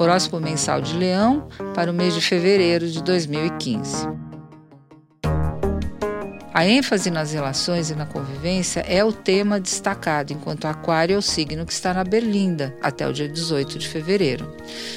Horóscopo mensal de Leão para o mês de fevereiro de 2015. A ênfase nas relações e na convivência é o tema destacado, enquanto Aquário é o signo que está na Berlinda até o dia 18 de fevereiro.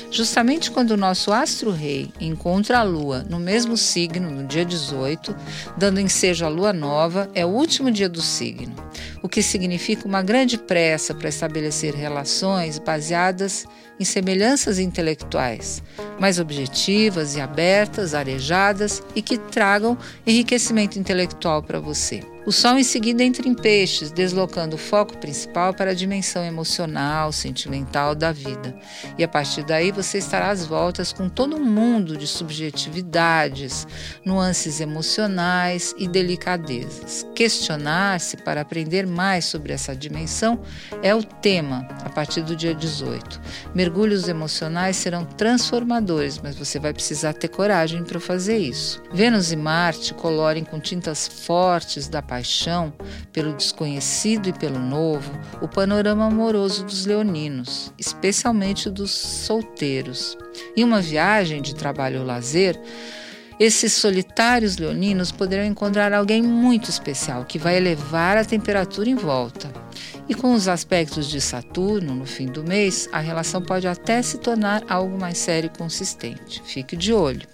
Justamente quando o nosso astro-rei encontra a Lua no mesmo signo, no dia 18, dando ensejo à Lua nova, é o último dia do signo, o que significa uma grande pressa para estabelecer relações baseadas em semelhanças intelectuais, mais objetivas e abertas, arejadas e que tragam enriquecimento intelectual para você. O Sol em seguida entra em peixes, deslocando o foco principal para a dimensão emocional, sentimental da vida. E a partir daí você estará às voltas com todo um mundo de subjetividades, nuances emocionais e delicadezas. Questionar-se para aprender mais sobre essa dimensão é o tema a partir do dia 18. Mergulhos emocionais serão transformadores, mas você vai precisar ter coragem para fazer isso. Vênus e Marte colorem com tintas fortes da paixão pelo desconhecido e pelo novo o panorama amoroso dos leoninos, especialmente dos solteiros. Em uma viagem de trabalho ou lazer, esses solitários leoninos poderão encontrar alguém muito especial que vai elevar a temperatura em volta. E com os aspectos de Saturno no fim do mês, a relação pode até se tornar algo mais sério e consistente. Fique de olho.